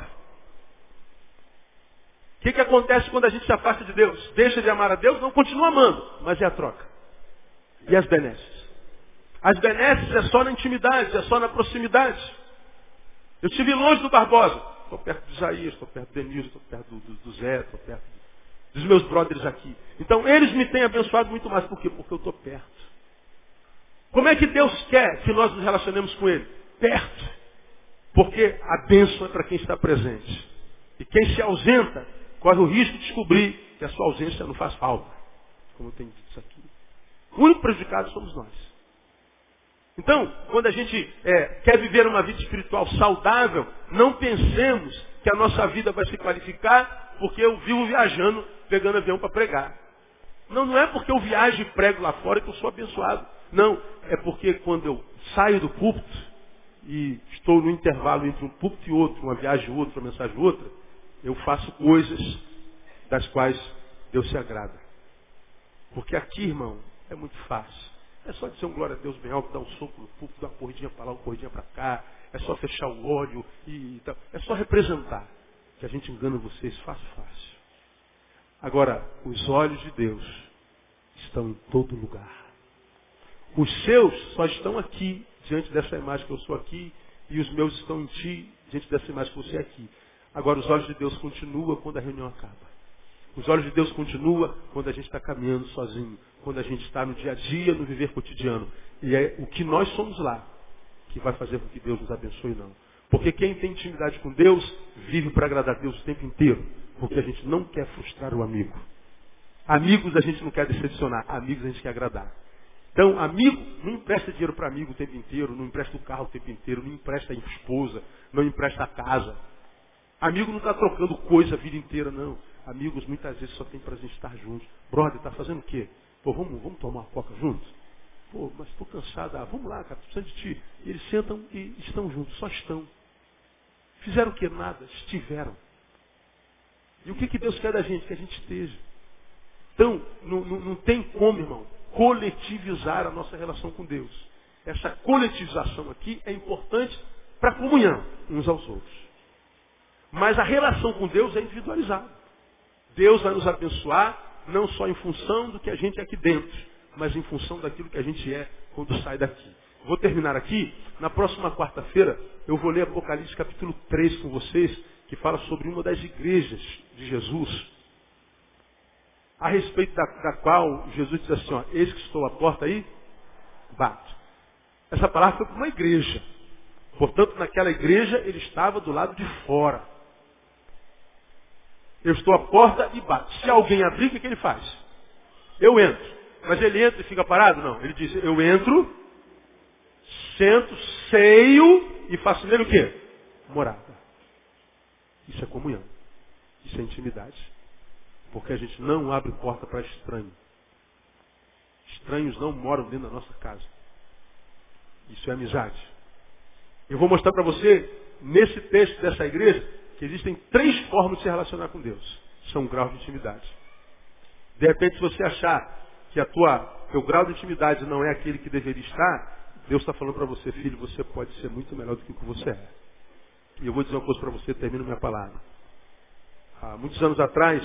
O que, que acontece quando a gente se afasta de Deus? Deixa de amar a Deus? Não continua amando, mas é a troca. E as benesses? As benesses é só na intimidade, é só na proximidade. Eu estive longe do Barbosa. Estou perto de Isaías, estou perto de Denilson, estou perto do, do, do Zé, estou perto dos meus brothers aqui. Então eles me têm abençoado muito mais. Por quê? Porque eu estou perto. Como é que Deus quer que nós nos relacionemos com Ele? Perto. Porque a bênção é para quem está presente. E quem se ausenta corre o risco de descobrir que a sua ausência não faz falta. Como eu tenho dito isso aqui. O único prejudicado somos nós. Então, quando a gente é, quer viver uma vida espiritual saudável, não pensemos que a nossa vida vai se qualificar porque eu vivo viajando, pegando avião para pregar. Não, não é porque eu viajo e prego lá fora que eu sou abençoado. Não, é porque quando eu saio do púlpito e estou no intervalo entre um púlpito e outro, uma viagem e outra, uma mensagem e outra, eu faço coisas das quais Deus se agrada. Porque aqui, irmão, é muito fácil. É só dizer um glória a Deus bem alto, dar um soco no púlpito, dar uma corridinha para lá, uma corridinha para cá. É só fechar o olho e, tal. É só representar. Que a gente engana vocês fácil, fácil. Agora, os olhos de Deus estão em todo lugar. Os seus só estão aqui, diante dessa imagem que eu sou aqui, e os meus estão em ti, diante dessa imagem que você é aqui. Agora, os olhos de Deus continuam quando a reunião acaba. Os olhos de Deus continuam quando a gente está caminhando sozinho, quando a gente está no dia a dia, no viver cotidiano. E é o que nós somos lá que vai fazer com que Deus nos abençoe, não. Porque quem tem intimidade com Deus vive para agradar a Deus o tempo inteiro. Porque a gente não quer frustrar o amigo. Amigos a gente não quer decepcionar, amigos a gente quer agradar. Então, amigo, não empresta dinheiro para amigo o tempo inteiro, não empresta o carro o tempo inteiro, não empresta a esposa, não empresta a casa. Amigo não está trocando coisa a vida inteira, não. Amigos muitas vezes só tem para a gente estar juntos. Brother, está fazendo o quê? Pô, vamos, vamos tomar uma coca juntos? Pô, mas estou cansado. Ah, vamos lá, cara, precisando de ti. E eles sentam e estão juntos, só estão. Fizeram o que? Nada, estiveram. E o que, que Deus quer da gente? Que a gente esteja. Então, não, não, não tem como, irmão, coletivizar a nossa relação com Deus. Essa coletivização aqui é importante para a comunhão uns aos outros. Mas a relação com Deus é individualizada. Deus vai nos abençoar não só em função do que a gente é aqui dentro, mas em função daquilo que a gente é quando sai daqui. Vou terminar aqui. Na próxima quarta-feira eu vou ler Apocalipse capítulo 3 com vocês, que fala sobre uma das igrejas de Jesus a respeito da, da qual Jesus diz assim, ó, eis que estou à porta aí, bate. Essa palavra foi para uma igreja. Portanto, naquela igreja ele estava do lado de fora. Eu estou à porta e bate. Se alguém abrir, o que ele faz? Eu entro. Mas ele entra e fica parado? Não. Ele diz, eu entro, sento, ceio e faço nele o quê? Morada. Isso é comunhão. Isso é intimidade. Porque a gente não abre porta para estranho. Estranhos não moram dentro da nossa casa. Isso é amizade. Eu vou mostrar para você, nesse texto dessa igreja, que existem três formas de se relacionar com Deus. São graus de intimidade. De repente, se você achar que a tua, teu grau de intimidade não é aquele que deveria estar, Deus está falando para você, filho, você pode ser muito melhor do que o que você é. E eu vou dizer uma coisa para você, termino minha palavra. Há muitos anos atrás,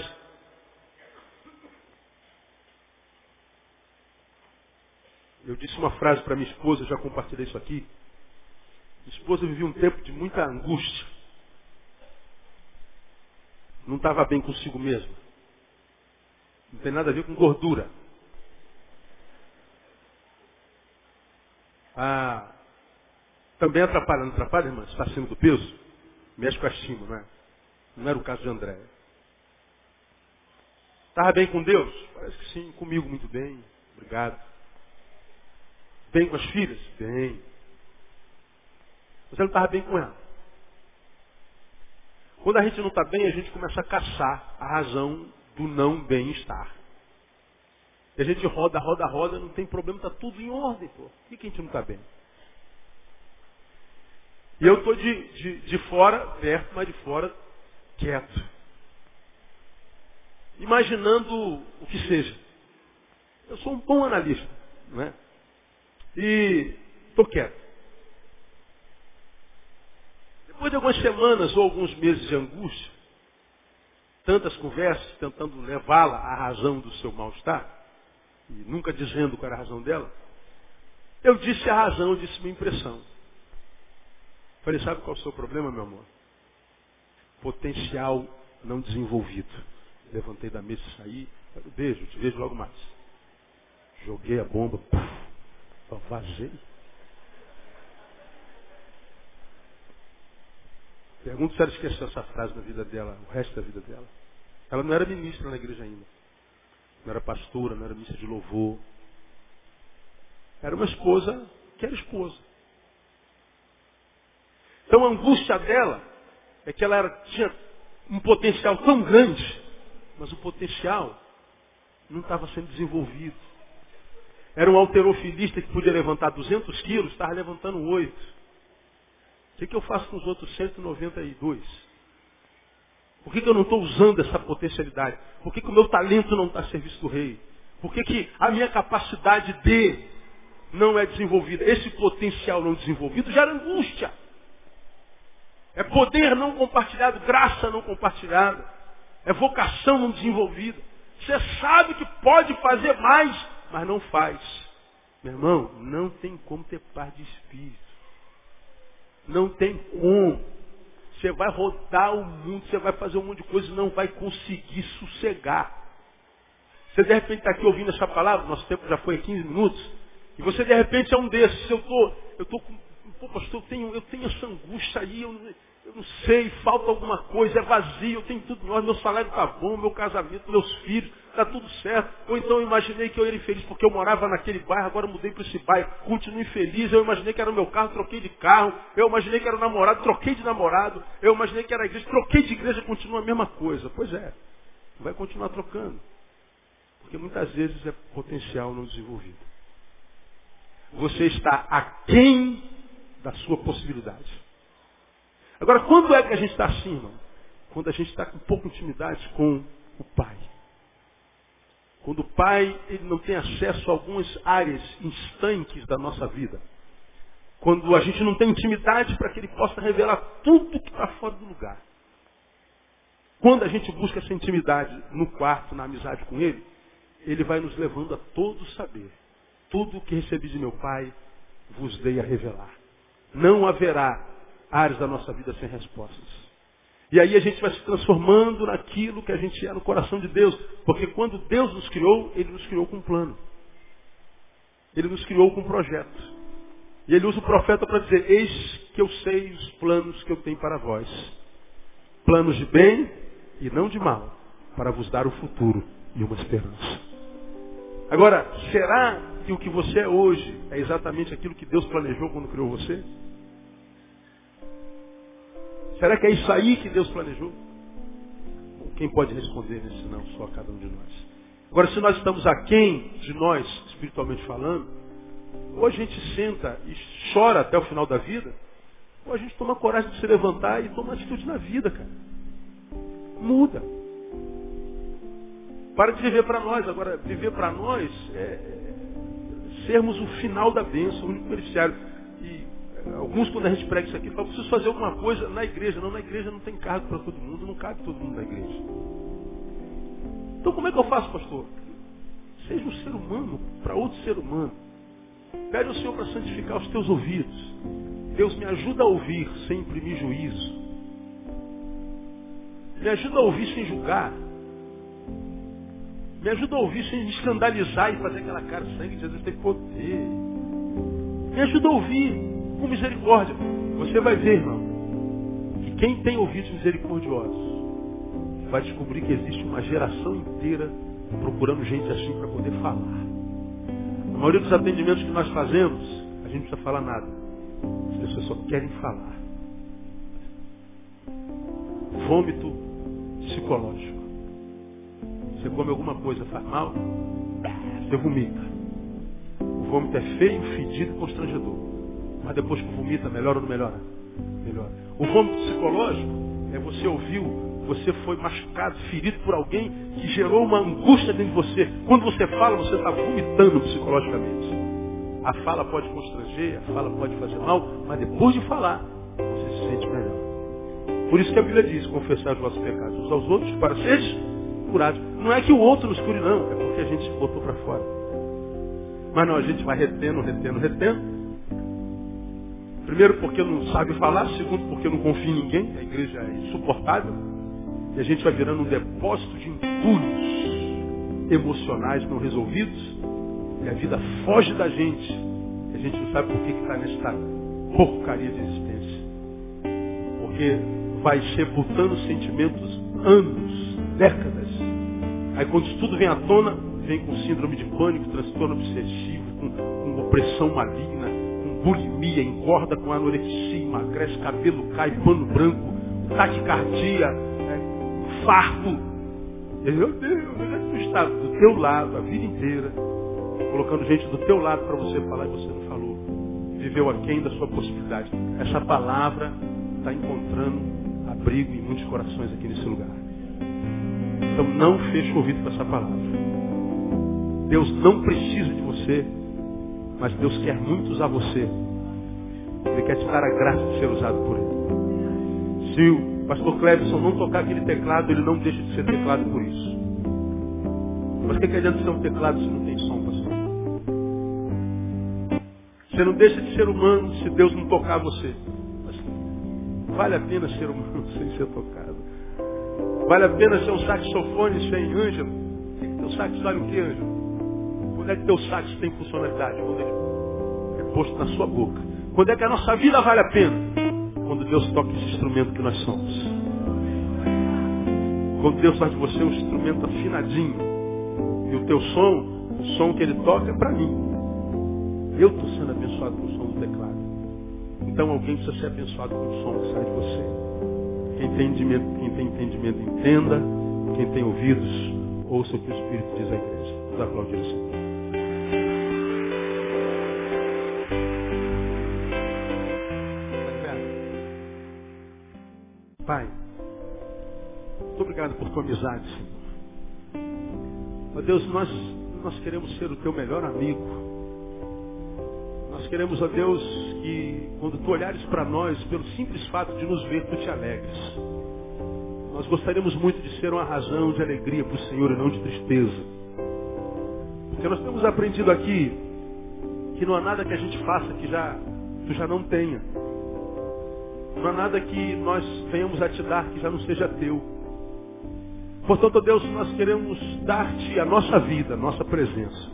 Eu disse uma frase para minha esposa, já compartilhei isso aqui. Minha esposa vivia um tempo de muita angústia. Não estava bem consigo mesma. Não tem nada a ver com gordura. Ah, também atrapalha, não atrapalha, irmã? Está acima do peso? Mexe com a estima, não é? Não era o caso de André. Estava bem com Deus? Parece que sim, comigo muito bem. Obrigado. Bem com as filhas? Bem. Mas ele não estava bem com ela. Quando a gente não está bem, a gente começa a caçar a razão do não bem-estar. E a gente roda, roda, roda, não tem problema, está tudo em ordem, pô. Por que, que a gente não está bem? E eu estou de, de, de fora, perto, mas de fora, quieto. Imaginando o que seja. Eu sou um bom analista, não é? E estou quieto. Depois de algumas semanas ou alguns meses de angústia, tantas conversas tentando levá-la à razão do seu mal-estar, e nunca dizendo qual era a razão dela, eu disse a razão, eu disse minha impressão. Falei, sabe qual é o seu problema, meu amor? Potencial não desenvolvido. Levantei da mesa e saí. Beijo, te vejo logo mais. Joguei a bomba, puf, vazei. Pergunto se ela esqueceu essa frase na vida dela, o resto da vida dela. Ela não era ministra na igreja ainda. Não era pastora, não era ministra de louvor. Era uma esposa que era esposa. Então a angústia dela é que ela era, tinha um potencial tão grande, mas o potencial não estava sendo desenvolvido. Era um alterofilista que podia levantar 200 quilos, estava levantando 8. O que, que eu faço com os outros 192? Por que, que eu não estou usando essa potencialidade? Por que, que o meu talento não está a serviço do rei? Por que, que a minha capacidade de não é desenvolvida? Esse potencial não desenvolvido gera angústia. É poder não compartilhado, graça não compartilhada. É vocação não desenvolvida. Você sabe que pode fazer mais, mas não faz. Meu irmão, não tem como ter paz de espírito. Não tem como. Você vai rodar o mundo, você vai fazer um monte de coisa e não vai conseguir sossegar. Você de repente está aqui ouvindo essa palavra, nosso tempo já foi 15 minutos, e você de repente é um desses. Eu tô, eu tô com, pô, pastor, eu tenho, eu tenho essa angústia aí, eu, eu não sei, falta alguma coisa, é vazio, eu tenho tudo, meu salário está bom, meu casamento, meus filhos, está tudo certo. Ou então eu imaginei que eu era infeliz porque eu morava naquele bairro, agora mudei para esse bairro, continuo infeliz. Eu imaginei que era o meu carro, troquei de carro. Eu imaginei que era o namorado, troquei de namorado. Eu imaginei que era a igreja, troquei de igreja, continua a mesma coisa. Pois é, vai continuar trocando. Porque muitas vezes é potencial não desenvolvido. Você está aquém da sua possibilidade. Agora, quando é que a gente está irmão? Quando a gente está com pouca intimidade com o Pai. Quando o pai ele não tem acesso a algumas áreas instantes da nossa vida. Quando a gente não tem intimidade para que ele possa revelar tudo que está fora do lugar. Quando a gente busca essa intimidade no quarto, na amizade com ele, ele vai nos levando a todo saber. Tudo o que recebi de meu pai vos dei a revelar. Não haverá áreas da nossa vida sem respostas. E aí a gente vai se transformando naquilo que a gente é no coração de Deus. Porque quando Deus nos criou, Ele nos criou com um plano. Ele nos criou com um projeto. E Ele usa o profeta para dizer, eis que eu sei os planos que eu tenho para vós. Planos de bem e não de mal, para vos dar o futuro e uma esperança. Agora, será que o que você é hoje é exatamente aquilo que Deus planejou quando criou você? Será que é isso aí que Deus planejou? Quem pode responder nesse não? Só cada um de nós. Agora, se nós estamos aquém de nós, espiritualmente falando, ou a gente senta e chora até o final da vida, ou a gente toma coragem de se levantar e toma atitude na vida, cara. Muda. Para de viver para nós. Agora, viver para nós é, é sermos o final da bênção, o único beneficiário. Alguns, quando a gente prega isso aqui, falam, preciso fazer alguma coisa na igreja. Não, na igreja não tem cargo para todo mundo, não cabe todo mundo na igreja. Então como é que eu faço, pastor? Seja um ser humano para outro ser humano. Pede ao Senhor para santificar os teus ouvidos. Deus me ajuda a ouvir sem imprimir juízo. Me ajuda a ouvir sem julgar. Me ajuda a ouvir sem escandalizar e fazer aquela cara de sangue de Jesus tem poder. Me ajuda a ouvir com misericórdia. Você vai ver, irmão, que quem tem ouvidos misericordiosos vai descobrir que existe uma geração inteira procurando gente assim para poder falar. A maioria dos atendimentos que nós fazemos, a gente não precisa falar nada. As pessoas só querem falar. Vômito psicológico. Você come alguma coisa, faz mal, você vomita. O vômito é feio, fedido e constrangedor. Mas depois que vomita, melhora ou não melhora? Melhora. O vômito psicológico é você ouviu, você foi machucado, ferido por alguém que gerou uma angústia dentro de você. Quando você fala, você está vomitando psicologicamente. A fala pode constranger, a fala pode fazer mal, mas depois de falar, você se sente melhor. Por isso que a Bíblia diz, confessar os vossos pecados uns aos outros para seres curados. Não é que o outro nos cure, não. É porque a gente botou para fora. Mas não, a gente vai retendo, retendo, retendo. Primeiro porque não sabe falar, segundo porque não confia em ninguém, a igreja é insuportável. E a gente vai virando um depósito de entulhos emocionais não resolvidos. E a vida foge da gente. E a gente não sabe por que está nessa porcaria de existência. Porque vai sepultando sentimentos anos, décadas. Aí quando isso tudo vem à tona, vem com síndrome de pânico, transtorno obsessivo, com, com opressão maligna, bulimia, engorda com anorexia, emagrece, cabelo cai, pano branco, taquicardia, é, farto. Meu Deus, tu está do teu lado a vida inteira, colocando gente do teu lado para você falar e você não falou. Viveu aquém da sua possibilidade. Essa palavra está encontrando abrigo em muitos corações aqui nesse lugar. Então não feche o ouvido para essa palavra. Deus não precisa de você, mas Deus quer muito usar você. Ele quer te dar a graça de ser usado por Ele. Se o pastor Clebson não tocar aquele teclado, ele não deixa de ser teclado por isso. Mas o que, que adianta ser um teclado se não tem som, pastor? Você não deixa de ser humano se Deus não tocar você. Mas vale a pena ser humano sem ser tocado. Vale a pena ser um saxofone sem ângelo? O que, que teu sax vale o que, ângelo? Quando é que teu sax tem funcionalidade? Quando ele é posto na sua boca. Quando é que a nossa vida vale a pena? Quando Deus toca esse instrumento que nós somos. Quando Deus faz de você um instrumento afinadinho. E o teu som, o som que ele toca é para mim. Eu estou sendo abençoado com o som do teclado. Então alguém precisa ser abençoado com o som que sai de você. Quem tem entendimento, quem tem entendimento entenda. Quem tem ouvidos, ouça o que o Espírito diz à igreja. Vamos aplaudir o Senhor. Obrigado por tua amizade. Ó Deus, nós, nós queremos ser o teu melhor amigo. Nós queremos, ó Deus, que quando tu olhares para nós, pelo simples fato de nos ver, tu te alegres. Nós gostaríamos muito de ser uma razão de alegria para o Senhor e não de tristeza. Porque nós temos aprendido aqui que não há nada que a gente faça que já tu já não tenha. Não há nada que nós venhamos a te dar que já não seja teu. Portanto, Deus, nós queremos dar-te a nossa vida, a nossa presença.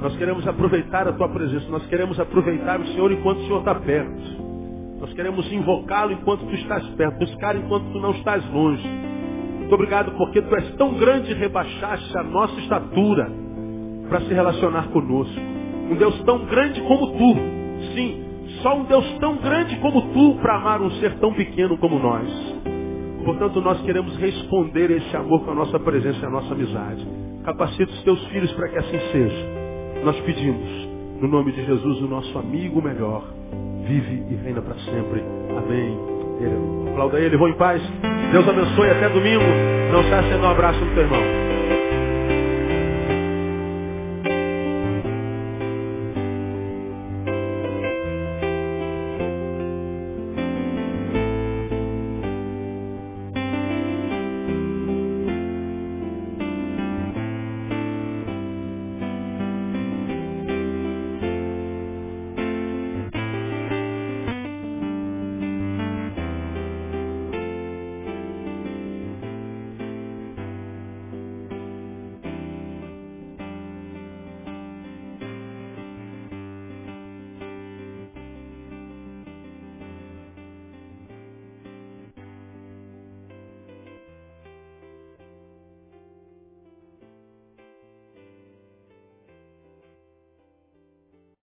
Nós queremos aproveitar a tua presença. Nós queremos aproveitar o Senhor enquanto o Senhor está perto. Nós queremos invocá-lo enquanto tu estás perto. Buscar enquanto tu não estás longe. Muito obrigado porque tu és tão grande e rebaixaste a nossa estatura para se relacionar conosco. Um Deus tão grande como tu. Sim, só um Deus tão grande como tu para amar um ser tão pequeno como nós. Portanto, nós queremos responder esse amor com a nossa presença e a nossa amizade. Capacita os teus filhos para que assim seja. Nós pedimos, no nome de Jesus, o nosso amigo melhor, vive e reina para sempre. Amém. Aplauda ele, vou em paz. Deus abençoe até domingo. Não se acenda um abraço no teu irmão.